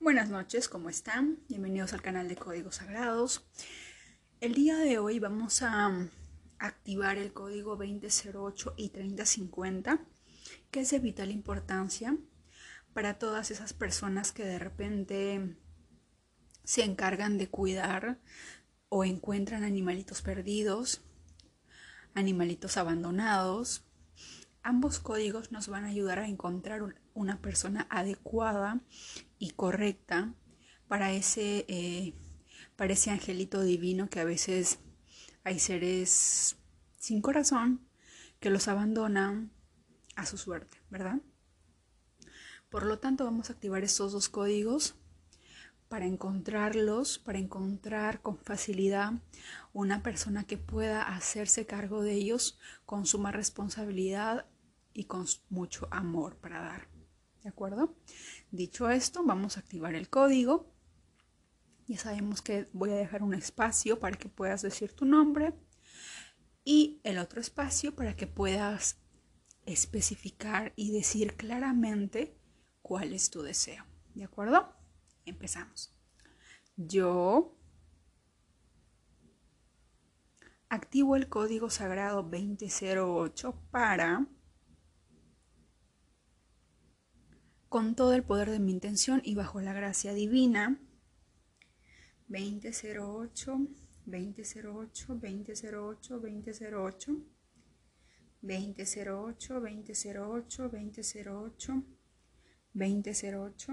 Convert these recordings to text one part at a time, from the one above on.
Buenas noches, ¿cómo están? Bienvenidos al canal de Códigos Sagrados. El día de hoy vamos a um, activar el código 2008 y 3050, que es de vital importancia para todas esas personas que de repente se encargan de cuidar o encuentran animalitos perdidos, animalitos abandonados. Ambos códigos nos van a ayudar a encontrar una persona adecuada y correcta para ese, eh, para ese angelito divino que a veces hay seres sin corazón que los abandonan a su suerte, ¿verdad? Por lo tanto, vamos a activar estos dos códigos para encontrarlos, para encontrar con facilidad una persona que pueda hacerse cargo de ellos con suma responsabilidad y con mucho amor para dar. ¿De acuerdo? Dicho esto, vamos a activar el código. Ya sabemos que voy a dejar un espacio para que puedas decir tu nombre y el otro espacio para que puedas especificar y decir claramente cuál es tu deseo. ¿De acuerdo? Empezamos. Yo activo el código sagrado 2008 para con todo el poder de mi intención y bajo la gracia divina. 2008, 2008, 2008, 2008, 2008, 2008, 2008, 2008, 2008,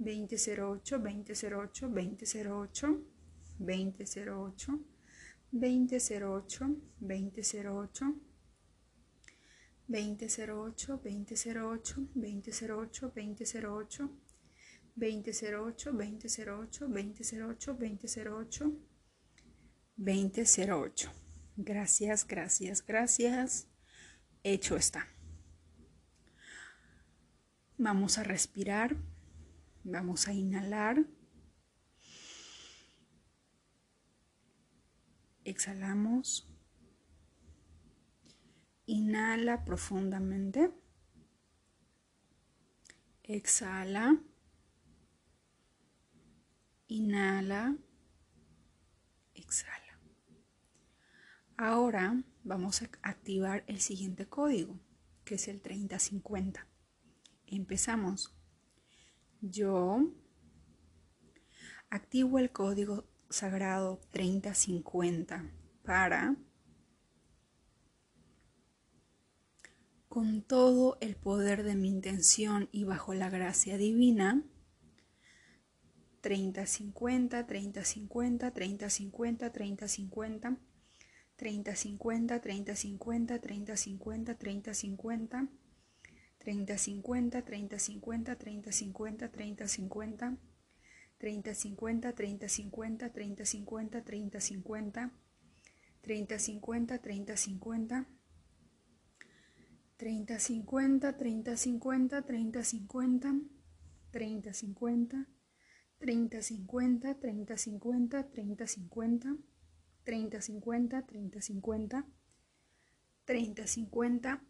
2008, 2008, 2008, 2008, 2008, 2008, 2008, 2008, 2008, 2008, 2008, 2008, 2008, 2008. Gracias, gracias, gracias. Hecho está. Vamos a respirar. Vamos a inhalar. Exhalamos. Inhala profundamente. Exhala. Inhala. Exhala. Ahora vamos a activar el siguiente código, que es el 3050. Empezamos. Yo activo el código sagrado 3050 para con todo el poder de mi intención y bajo la gracia divina 3050 3050 3050 3050 3050 3050 3050 3050 3050 3050 3050 3050 30, 50, 30, 50, 30, 50, 30, 50, 30, 50, 30, 50, 30, 50, 30, 50,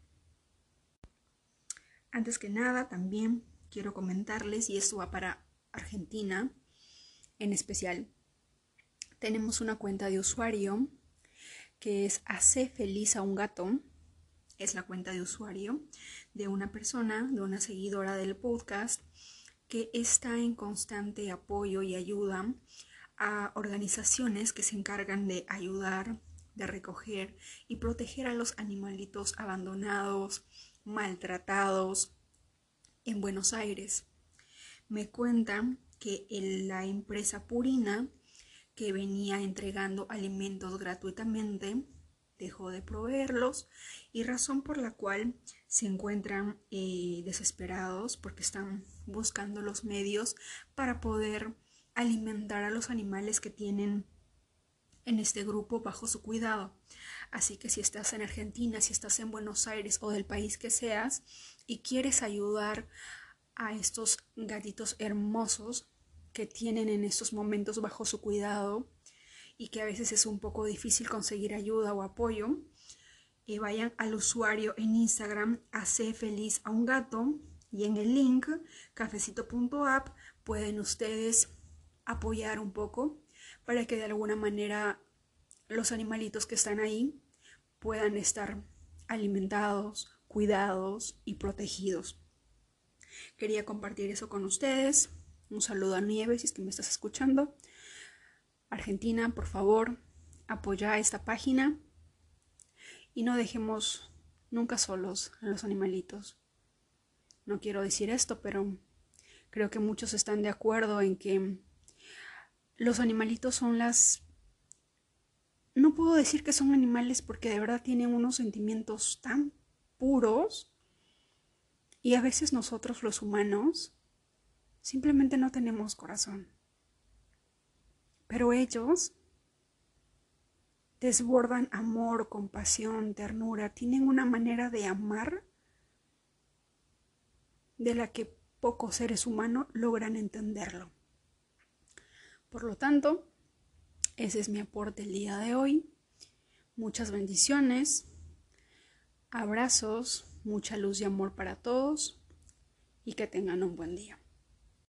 Antes que nada, también quiero comentarles, y esto va para Argentina en especial, tenemos una cuenta de usuario que es Hace feliz a un gato. Es la cuenta de usuario de una persona, de una seguidora del podcast, que está en constante apoyo y ayuda a organizaciones que se encargan de ayudar, de recoger y proteger a los animalitos abandonados, maltratados en Buenos Aires. Me cuentan que la empresa Purina, que venía entregando alimentos gratuitamente, dejó de proveerlos y razón por la cual se encuentran eh, desesperados porque están buscando los medios para poder alimentar a los animales que tienen en este grupo bajo su cuidado. Así que si estás en Argentina, si estás en Buenos Aires o del país que seas y quieres ayudar a estos gatitos hermosos que tienen en estos momentos bajo su cuidado, y que a veces es un poco difícil conseguir ayuda o apoyo, eh, vayan al usuario en Instagram hace feliz a un gato y en el link cafecito.app pueden ustedes apoyar un poco para que de alguna manera los animalitos que están ahí puedan estar alimentados, cuidados y protegidos. Quería compartir eso con ustedes. Un saludo a Nieves si es que me estás escuchando. Argentina, por favor, apoya esta página y no dejemos nunca solos a los animalitos. No quiero decir esto, pero creo que muchos están de acuerdo en que los animalitos son las... No puedo decir que son animales porque de verdad tienen unos sentimientos tan puros y a veces nosotros los humanos simplemente no tenemos corazón. Pero ellos desbordan amor, compasión, ternura, tienen una manera de amar de la que pocos seres humanos logran entenderlo. Por lo tanto, ese es mi aporte el día de hoy. Muchas bendiciones, abrazos, mucha luz y amor para todos y que tengan un buen día.